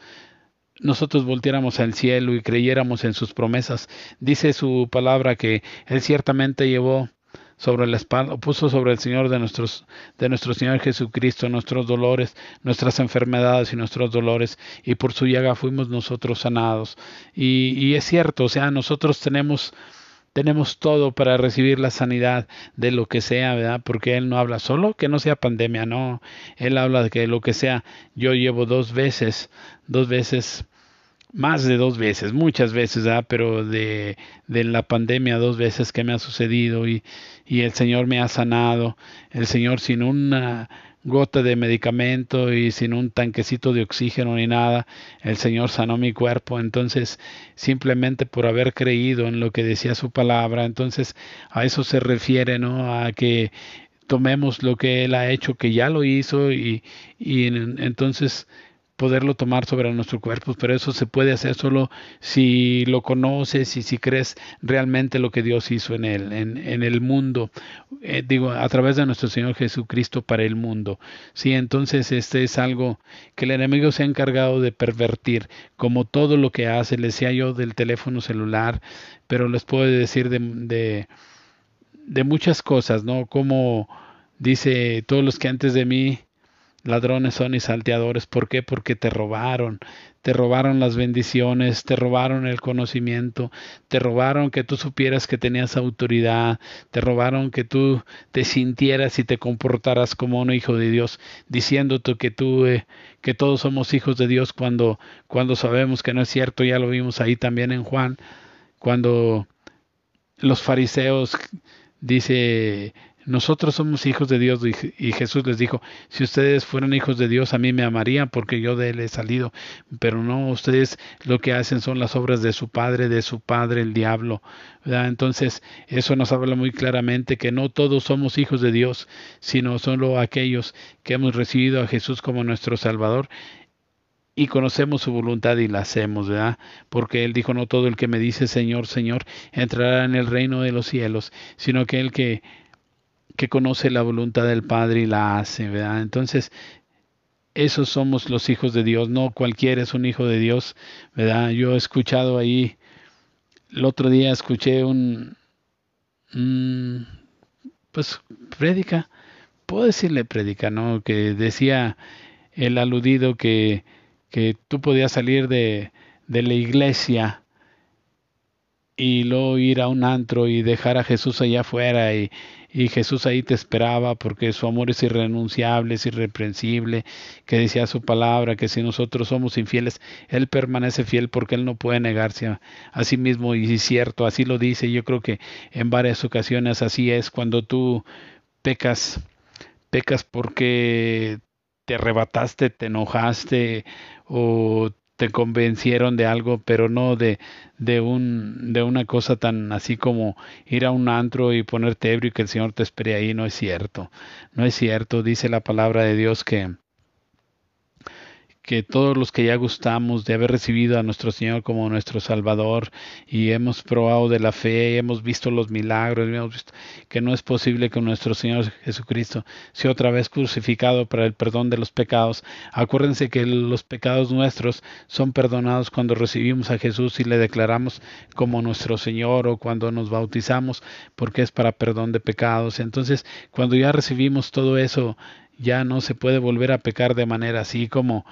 nosotros volteáramos al cielo y creyéramos en sus promesas. Dice su palabra que Él ciertamente llevó sobre la espalda, puso sobre el Señor de nuestros, de nuestro Señor Jesucristo nuestros dolores, nuestras enfermedades y nuestros dolores, y por su llaga fuimos nosotros sanados. Y, y es cierto, o sea, nosotros tenemos tenemos todo para recibir la sanidad de lo que sea, ¿verdad? Porque Él no habla solo que no sea pandemia, no. Él habla de que lo que sea. Yo llevo dos veces, dos veces más de dos veces, muchas veces, ¿ah? pero de, de, la pandemia dos veces que me ha sucedido y, y el Señor me ha sanado, el Señor sin una gota de medicamento y sin un tanquecito de oxígeno ni nada, el Señor sanó mi cuerpo, entonces simplemente por haber creído en lo que decía su palabra, entonces a eso se refiere, ¿no? A que tomemos lo que Él ha hecho, que ya lo hizo y, y entonces poderlo tomar sobre nuestro cuerpo, pero eso se puede hacer solo si lo conoces y si crees realmente lo que Dios hizo en él, en, el mundo, eh, digo, a través de nuestro Señor Jesucristo para el mundo. Sí, entonces este es algo que el enemigo se ha encargado de pervertir, como todo lo que hace, le decía yo del teléfono celular, pero les puedo decir de, de, de muchas cosas, ¿no? Como dice todos los que antes de mí ladrones son y salteadores. ¿Por qué? Porque te robaron, te robaron las bendiciones, te robaron el conocimiento, te robaron que tú supieras que tenías autoridad, te robaron que tú te sintieras y te comportaras como un hijo de Dios, diciéndote que tú, eh, que todos somos hijos de Dios cuando, cuando sabemos que no es cierto. Ya lo vimos ahí también en Juan, cuando los fariseos dice nosotros somos hijos de Dios y Jesús les dijo, si ustedes fueran hijos de Dios, a mí me amarían porque yo de él he salido, pero no, ustedes lo que hacen son las obras de su padre, de su padre, el diablo. Entonces, eso nos habla muy claramente que no todos somos hijos de Dios, sino solo aquellos que hemos recibido a Jesús como nuestro Salvador y conocemos su voluntad y la hacemos, ¿verdad? Porque Él dijo, no todo el que me dice Señor, Señor, entrará en el reino de los cielos, sino que el que que conoce la voluntad del Padre y la hace, ¿verdad? Entonces, esos somos los hijos de Dios, no cualquiera es un hijo de Dios, ¿verdad? Yo he escuchado ahí, el otro día escuché un, pues, prédica, puedo decirle prédica, ¿no? Que decía el aludido que, que tú podías salir de, de la iglesia y luego ir a un antro y dejar a Jesús allá afuera y, y Jesús ahí te esperaba porque su amor es irrenunciable, es irreprensible, que decía su palabra, que si nosotros somos infieles, Él permanece fiel porque Él no puede negarse a, sí mismo. Y es cierto, así lo dice, yo creo que en varias ocasiones así es cuando tú pecas, pecas porque te arrebataste, te enojaste o te convencieron de algo, pero no de, de, un, de una cosa tan así como ir a un antro y ponerte ebrio y que el Señor te espere ahí. No es cierto. No es cierto. Dice la palabra de Dios que, que todos los que ya gustamos de haber recibido a nuestro Señor como nuestro Salvador y hemos probado de la fe, y hemos visto los milagros, hemos visto que no es posible que nuestro Señor Jesucristo sea otra vez crucificado para el perdón de los pecados. Acuérdense que los pecados nuestros son perdonados cuando recibimos a Jesús y le declaramos como nuestro Señor o cuando nos bautizamos porque es para perdón de pecados. Entonces, cuando ya recibimos todo eso, ya no se puede volver a pecar de manera así como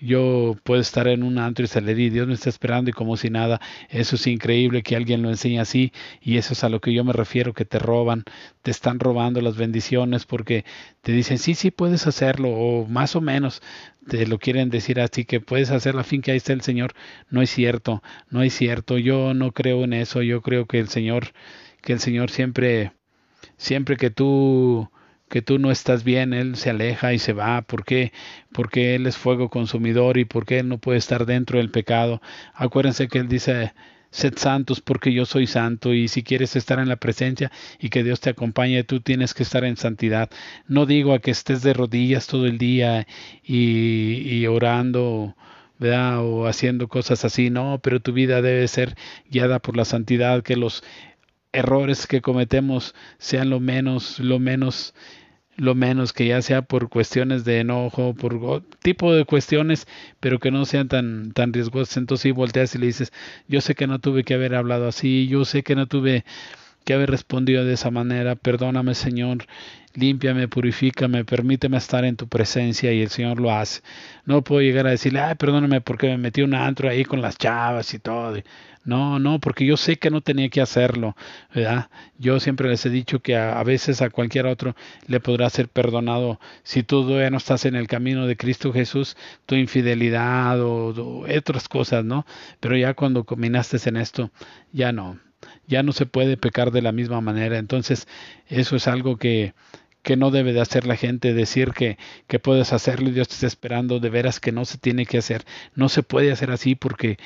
yo puedo estar en un antro y salir y Dios me está esperando y como si nada, eso es increíble que alguien lo enseñe así y eso es a lo que yo me refiero, que te roban, te están robando las bendiciones porque te dicen, sí, sí, puedes hacerlo o más o menos te lo quieren decir así que puedes hacer la fin que ahí está el Señor. No es cierto, no es cierto, yo no creo en eso, yo creo que el Señor, que el Señor siempre, siempre que tú que tú no estás bien, Él se aleja y se va. ¿Por qué? Porque Él es fuego consumidor y porque Él no puede estar dentro del pecado. Acuérdense que Él dice, sed santos porque yo soy santo y si quieres estar en la presencia y que Dios te acompañe, tú tienes que estar en santidad. No digo a que estés de rodillas todo el día y, y orando. ¿verdad? o haciendo cosas así, no, pero tu vida debe ser guiada por la santidad, que los errores que cometemos sean lo menos, lo menos lo menos que ya sea por cuestiones de enojo, por tipo de cuestiones, pero que no sean tan, tan riesgosas. Entonces si volteas y le dices, yo sé que no tuve que haber hablado así, yo sé que no tuve que haber respondido de esa manera, perdóname Señor, límpiame, purifícame, permíteme estar en tu presencia y el Señor lo hace. No puedo llegar a decirle, ay, perdóname porque me metí un antro ahí con las chavas y todo. No, no, porque yo sé que no tenía que hacerlo, ¿verdad? Yo siempre les he dicho que a, veces a cualquier otro le podrá ser perdonado si tú todavía no estás en el camino de Cristo Jesús, tu infidelidad o, otras cosas, ¿no? Pero ya cuando combinaste en esto, ya no, ya no se puede pecar de la misma manera. Entonces, eso es algo que, que no debe de hacer la gente, decir que, que puedes hacerlo y Dios te está esperando, de veras que no se tiene que hacer, no se puede hacer así porque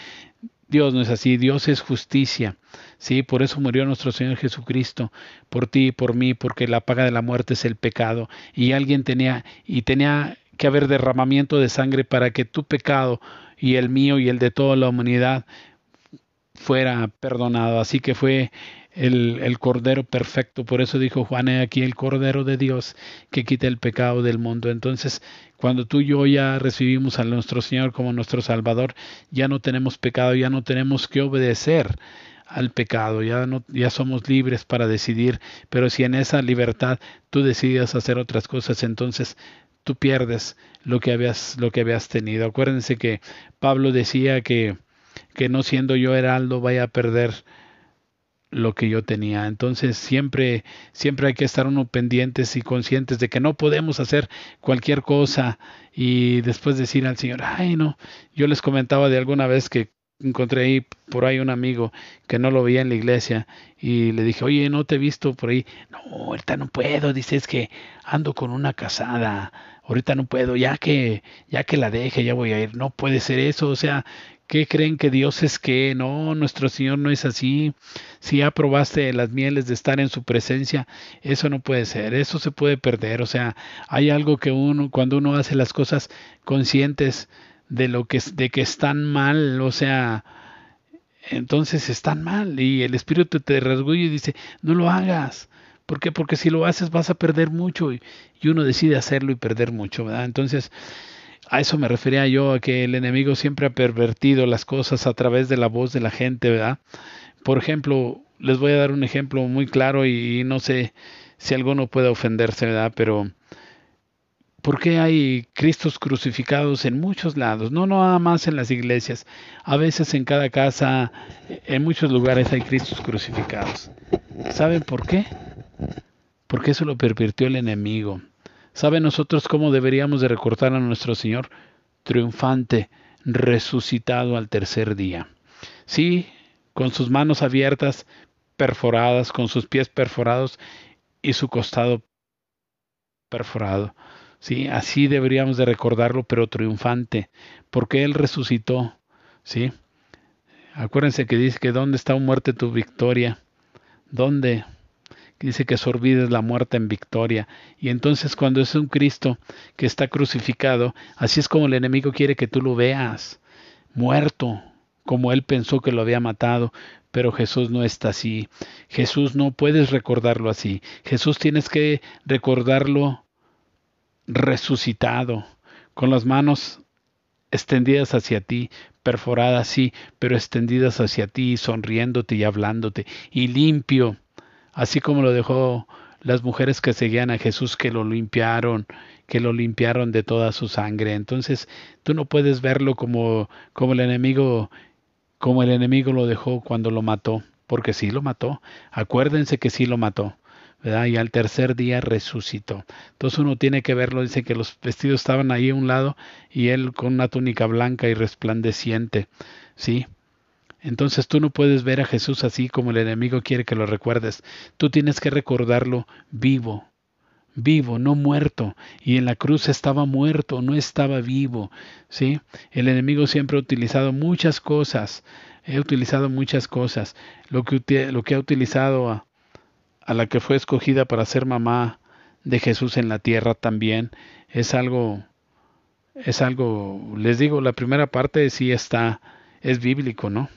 Dios no es así, Dios es justicia. Sí, por eso murió nuestro Señor Jesucristo, por ti y por mí, porque la paga de la muerte es el pecado. Y alguien tenía y tenía que haber derramamiento de sangre para que tu pecado y el mío y el de toda la humanidad fuera perdonado. Así que fue el, el, Cordero perfecto. Por eso dijo Juan, aquí el Cordero de Dios que quita el pecado del mundo. Entonces, cuando tú y yo ya recibimos a nuestro Señor como nuestro Salvador, ya no tenemos pecado, ya no tenemos que obedecer al pecado, ya no ya somos libres para decidir, pero si en esa libertad tú decides hacer otras cosas, entonces tú pierdes lo que habías lo que habías tenido. Acuérdense que Pablo decía que que no siendo yo heraldo vaya a perder lo que yo tenía. Entonces siempre, siempre hay que estar uno pendientes y conscientes de que no podemos hacer cualquier cosa y después decir al Señor, ay no, yo les comentaba de alguna vez que encontré ahí por ahí un amigo que no lo veía en la iglesia y le dije, oye, no te he visto por ahí. No, ahorita no puedo, dice, que ando con una casada, ahorita no puedo, ya que, ya que la deje, ya voy a ir. No puede ser eso, o sea, ¿Qué creen que Dios es que? No, nuestro Señor no es así. Si ya probaste las mieles de estar en su presencia, eso no puede ser, eso se puede perder. O sea, hay algo que uno, cuando uno hace las cosas conscientes de lo que de que están mal, o sea, entonces están mal. Y el Espíritu te rasguye y dice, no lo hagas. ¿Por qué? Porque si lo haces vas a perder mucho y, y uno decide hacerlo y perder mucho, ¿verdad? Entonces, a eso me refería yo, a que el enemigo siempre ha pervertido las cosas a través de la voz de la gente, ¿verdad? Por ejemplo, les voy a dar un ejemplo muy claro y, no sé si alguno puede ofenderse, ¿verdad? Pero ¿por qué hay Cristos crucificados en muchos lados? No, no nada más en las iglesias. A veces en cada casa, en muchos lugares hay Cristos crucificados. ¿Saben por qué? Porque eso lo pervirtió el enemigo. ¿Sabe nosotros cómo deberíamos de recortar a nuestro Señor? Triunfante, resucitado al tercer día. Sí, con sus manos abiertas, perforadas, con sus pies perforados y su costado perforado. Sí, así deberíamos de recordarlo, pero triunfante, porque Él resucitó. Sí. Acuérdense que dice que ¿dónde está muerte tu victoria? ¿Dónde? Dice que sorbides la muerte en victoria. Y entonces cuando es un Cristo que está crucificado, así es como el enemigo quiere que tú lo veas, muerto, como él pensó que lo había matado, pero Jesús no está así. Jesús no puedes recordarlo así. Jesús tienes que recordarlo resucitado, con las manos extendidas hacia ti, perforadas sí, pero extendidas hacia ti, sonriéndote y hablándote, y limpio así como lo dejó las mujeres que seguían a Jesús que lo limpiaron, que lo limpiaron de toda su sangre. Entonces, tú no puedes verlo como como el enemigo como el enemigo lo dejó cuando lo mató, porque sí lo mató. Acuérdense que sí lo mató. ¿verdad? Y al tercer día resucitó. Entonces uno tiene que verlo, dice que los vestidos estaban ahí a un lado y él con una túnica blanca y resplandeciente, ¿sí? Entonces tú no puedes ver a Jesús así como el enemigo quiere que lo recuerdes. Tú tienes que recordarlo vivo, vivo, no muerto. Y en la cruz estaba muerto, no estaba vivo. ¿sí? El enemigo siempre ha utilizado muchas cosas he utilizado muchas cosas. Lo que, ha utilizado a, a la que fue escogida para ser mamá de Jesús en la tierra también es algo es algo les digo la primera parte sí está es bíblico no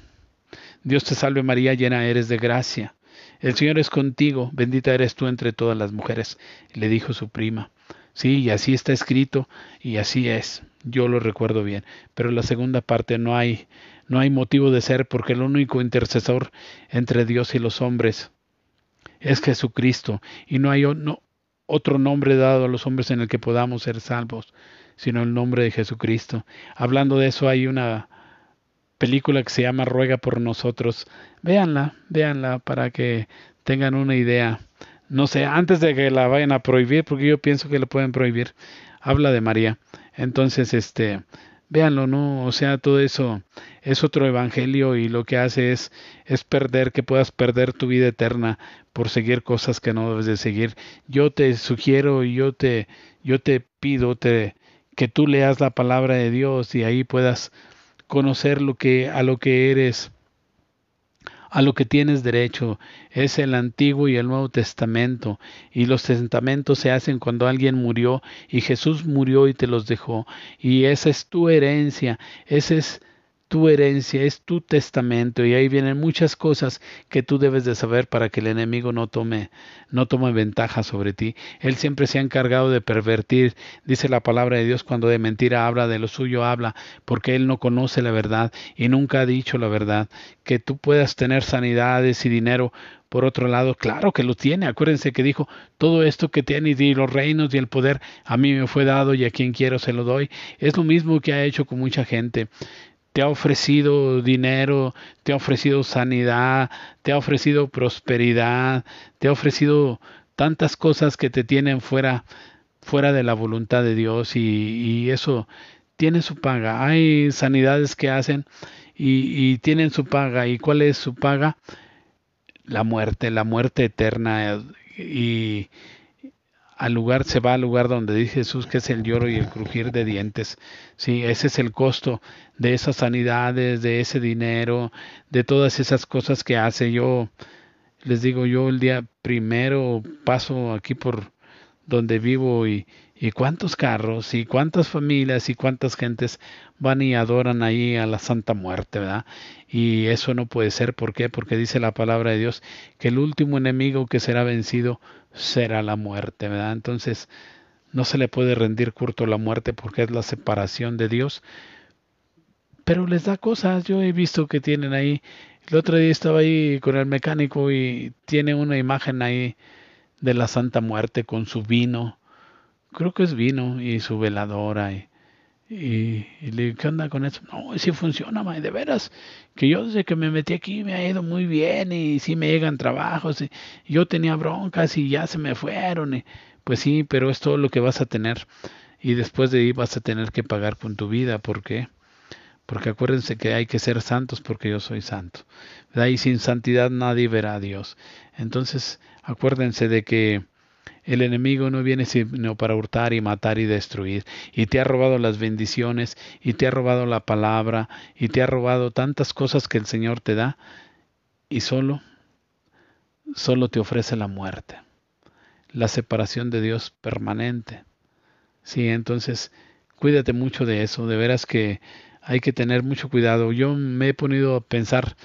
Dios te salve María llena eres de gracia. El Señor es contigo bendita eres tú entre todas las mujeres. Le dijo su prima. Sí y así está escrito y así es. Yo lo recuerdo bien. Pero la segunda parte no hay no hay motivo de ser porque el único intercesor entre Dios y los hombres es Jesucristo. Y no hay otro nombre dado a los hombres en el que podamos ser salvos, sino el nombre de Jesucristo. Hablando de eso hay una película que se llama Ruega por nosotros. Véanla, véanla para que tengan una idea. No sé, antes de que la vayan a prohibir, porque yo pienso que la pueden prohibir, habla de María. Entonces, este, véanlo, ¿no? O sea, todo eso es otro evangelio y lo que hace es, es perder, que puedas perder tu vida eterna por seguir cosas que no debes de seguir. Yo te sugiero y yo te, yo te pido te, que tú leas la palabra de Dios y ahí puedas conocer lo que, a lo que eres a lo que tienes derecho. Es el Antiguo y el Nuevo Testamento, y los testamentos se hacen cuando alguien murió y Jesús murió y te los dejó, y esa es tu herencia, ese es tu herencia, es tu testamento y ahí vienen muchas cosas que tú debes de saber para que el enemigo no tome no tome ventaja sobre ti. Él siempre se ha encargado de pervertir, dice la palabra de Dios cuando de mentira habla, de lo suyo habla, porque él no conoce la verdad y nunca ha dicho la verdad. Que tú puedas tener sanidades y dinero por otro lado, claro que lo tiene. Acuérdense que dijo, todo esto que tiene y los reinos y el poder a mí me fue dado y a quien quiero se lo doy. Es lo mismo que ha hecho con mucha gente te ha ofrecido dinero, te ha ofrecido sanidad, te ha ofrecido prosperidad, te ha ofrecido tantas cosas que te tienen fuera, fuera de la voluntad de Dios y, eso tiene su paga. Hay sanidades que hacen y, y, tienen su paga. ¿Y cuál es su paga? La muerte, la muerte eterna. Y, al lugar, se va al lugar donde dice Jesús que es el lloro y el crujir de dientes. Sí, ese es el costo de esas sanidades, de ese dinero, de todas esas cosas que hace. Yo les digo, yo el día primero paso aquí por donde vivo y, y cuántos carros y cuántas familias y cuántas gentes van y adoran ahí a la Santa Muerte, ¿verdad? Y eso no puede ser, ¿por qué? Porque dice la palabra de Dios que el último enemigo que será vencido será la muerte, ¿verdad? Entonces, no se le puede rendir curto la muerte porque es la separación de Dios. Pero les da cosas, yo he visto que tienen ahí. El otro día estaba ahí con el mecánico y tiene una imagen ahí de la Santa Muerte con su vino. Creo que es vino y su veladora y y, le digo, ¿qué onda con eso? No, sí funciona, ma, de veras. Que yo desde que me metí aquí me ha ido muy bien y sí me llegan trabajos. Y yo tenía broncas y ya se me fueron. Y, pues sí, pero es todo lo que vas a tener. Y después de ahí vas a tener que pagar con tu vida. ¿Por qué? Porque acuérdense que hay que ser santos porque yo soy santo. De ahí sin santidad nadie verá a Dios. Entonces, acuérdense de que el enemigo no viene sino para hurtar y matar y destruir. Y te ha robado las bendiciones, y te ha robado la palabra, y te ha robado tantas cosas que el Señor te da, y solo, solo te ofrece la muerte, la separación de Dios permanente. Sí, entonces, cuídate mucho de eso, de veras que hay que tener mucho cuidado. Yo me he ponido a pensar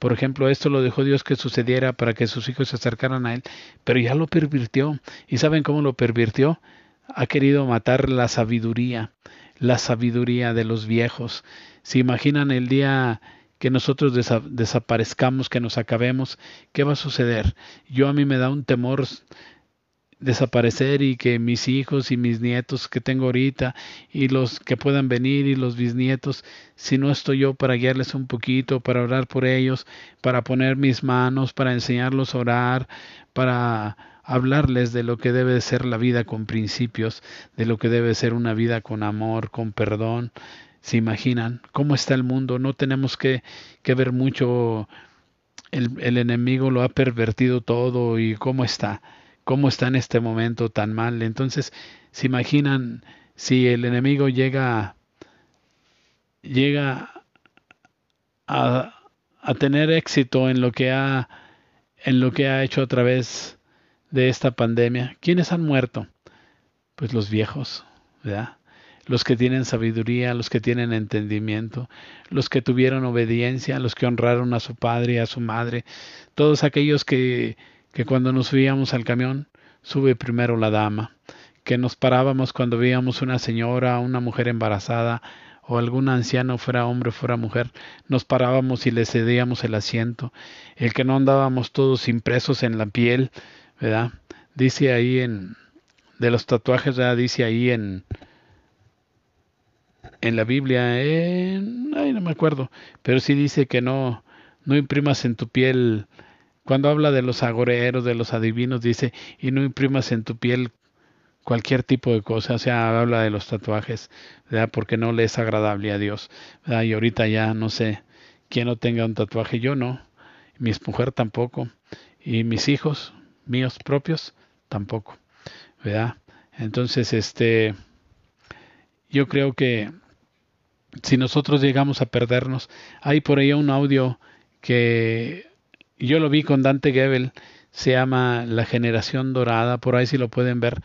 por ejemplo, esto lo dejó Dios que sucediera para que sus hijos se acercaran a Él, pero ya lo pervirtió. ¿Y saben cómo lo pervirtió? Ha querido matar la sabiduría, la sabiduría de los viejos. ¿Se imaginan el día que nosotros desaparezcamos, que nos acabemos? ¿Qué va a suceder? Yo a mí me da un temor desaparecer y que mis hijos y mis nietos que tengo ahorita y los que puedan venir y los bisnietos, si no estoy yo para guiarles un poquito, para orar por ellos, para poner mis manos, para enseñarlos a orar, para hablarles de lo que debe ser la vida con principios, de lo que debe ser una vida con amor, con perdón. ¿Se imaginan cómo está el mundo? No tenemos que, que ver mucho. El, el enemigo lo ha pervertido todo y cómo está cómo está en este momento tan mal. Entonces, se imaginan si el enemigo llega, llega a, a tener éxito en lo que ha en lo que ha hecho a través de esta pandemia. ¿Quiénes han muerto? Pues los viejos, ¿verdad? Los que tienen sabiduría, los que tienen entendimiento, los que tuvieron obediencia, los que honraron a su padre y a su madre, todos aquellos que, que cuando nos subíamos al camión, sube primero la dama, que nos parábamos cuando veíamos una señora, una mujer embarazada, o algún anciano, fuera hombre, fuera mujer, nos parábamos y le cedíamos el asiento, el que no andábamos todos impresos en la piel, ¿verdad? Dice ahí en, de los tatuajes, ¿verdad? Dice ahí en, en la Biblia, en, ay, no me acuerdo, pero sí dice que no, no imprimas en tu piel, cuando habla de los agoreros, de los adivinos, dice, y no imprimas en tu piel cualquier tipo de cosa, o sea, habla de los tatuajes, ¿verdad? Porque no le es agradable a Dios, ¿verdad? Y ahorita ya no sé quién no tenga un tatuaje, yo no, mi mujer tampoco, y mis hijos míos propios tampoco, ¿verdad? Entonces, este, yo creo que si nosotros llegamos a perdernos, hay por ahí un audio que yo lo vi con Dante Gebel, se llama La generación dorada, por ahí si lo pueden ver,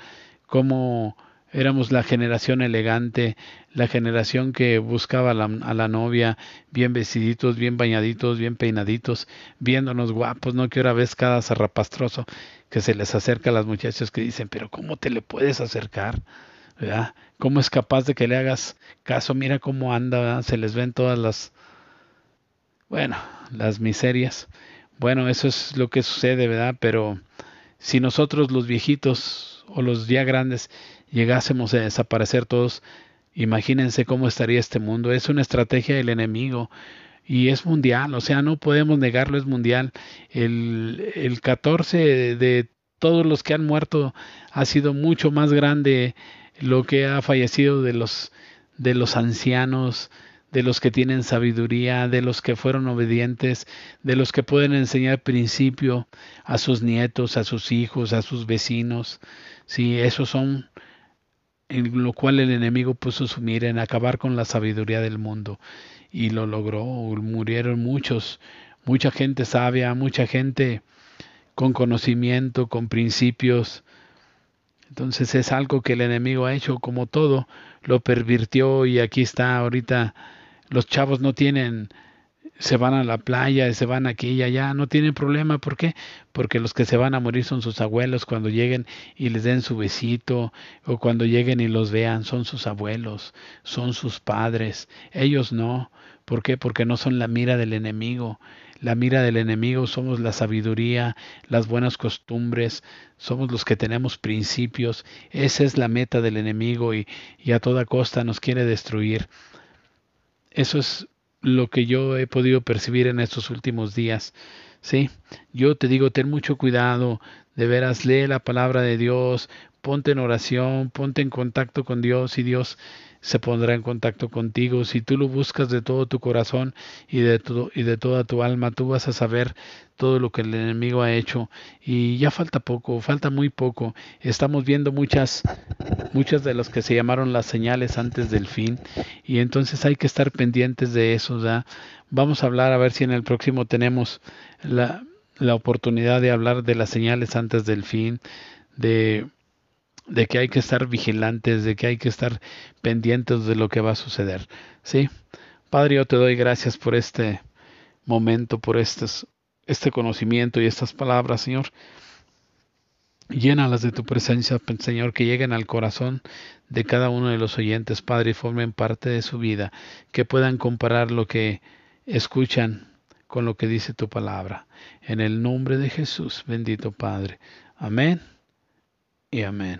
cómo éramos la generación elegante, la generación que buscaba a la, novia bien vestiditos, bien bañaditos, bien peinaditos, viéndonos guapos, ¿no? Que ahora ves cada zarrapastroso que se les acerca a las muchachas que dicen, pero ¿cómo te le puedes acercar? ¿Cómo es capaz de que le hagas caso? Mira cómo anda, se les ven todas las, bueno, las miserias. Bueno, eso es lo que sucede, ¿verdad? Pero si nosotros los viejitos o los ya grandes llegásemos a desaparecer todos, imagínense cómo estaría este mundo. Es una estrategia del enemigo y es mundial, o sea, no podemos negarlo, es mundial. El, el 14 de todos los que han muerto ha sido mucho más grande lo que ha fallecido de los de los ancianos, de los que tienen sabiduría, de los que fueron obedientes, de los que pueden enseñar principio a sus nietos, a sus hijos, a sus vecinos. Sí, esos son en lo cual el enemigo puso su mira en acabar con la sabiduría del mundo y lo logró. Murieron muchos, mucha gente sabia, mucha gente con conocimiento, con principios. Entonces es algo que el enemigo ha hecho como todo, lo pervirtió y aquí está ahorita los chavos no tienen se van a la playa, se van aquí y allá, no tienen problema. ¿Por qué? Porque los que se van a morir son sus abuelos cuando lleguen y les den su besito o cuando lleguen y los vean, son sus abuelos, son sus padres. Ellos no. ¿Por qué? Porque no son la mira del enemigo. La mira del enemigo somos la sabiduría, las buenas costumbres, somos los que tenemos principios. Esa es la meta del enemigo y, y a toda costa nos quiere destruir. Eso es lo que yo he podido percibir en estos últimos días. Sí, yo te digo, ten mucho cuidado, de veras lee la palabra de Dios, ponte en oración, ponte en contacto con Dios y Dios se pondrá en contacto contigo. Si tú lo buscas de todo tu corazón y de, todo, y de toda tu alma, tú vas a saber todo lo que el enemigo ha hecho. Y ya falta poco, falta muy poco. Estamos viendo muchas, muchas de las que se llamaron las señales antes del fin. Y entonces hay que estar pendientes de eso. Vamos a hablar a ver si en el próximo tenemos la, la oportunidad de hablar de las señales antes del fin, de de que hay que estar vigilantes, de que hay que estar pendientes de lo que va a suceder. ¿Sí? Padre, yo te doy gracias por este momento, por estos, este conocimiento y estas palabras, Señor. Llénalas de tu presencia, Señor, que lleguen al corazón de cada uno de los oyentes, Padre, y formen parte de su vida, que puedan comparar lo que escuchan con lo que dice tu palabra. En el nombre de Jesús, bendito Padre. Amén y amén.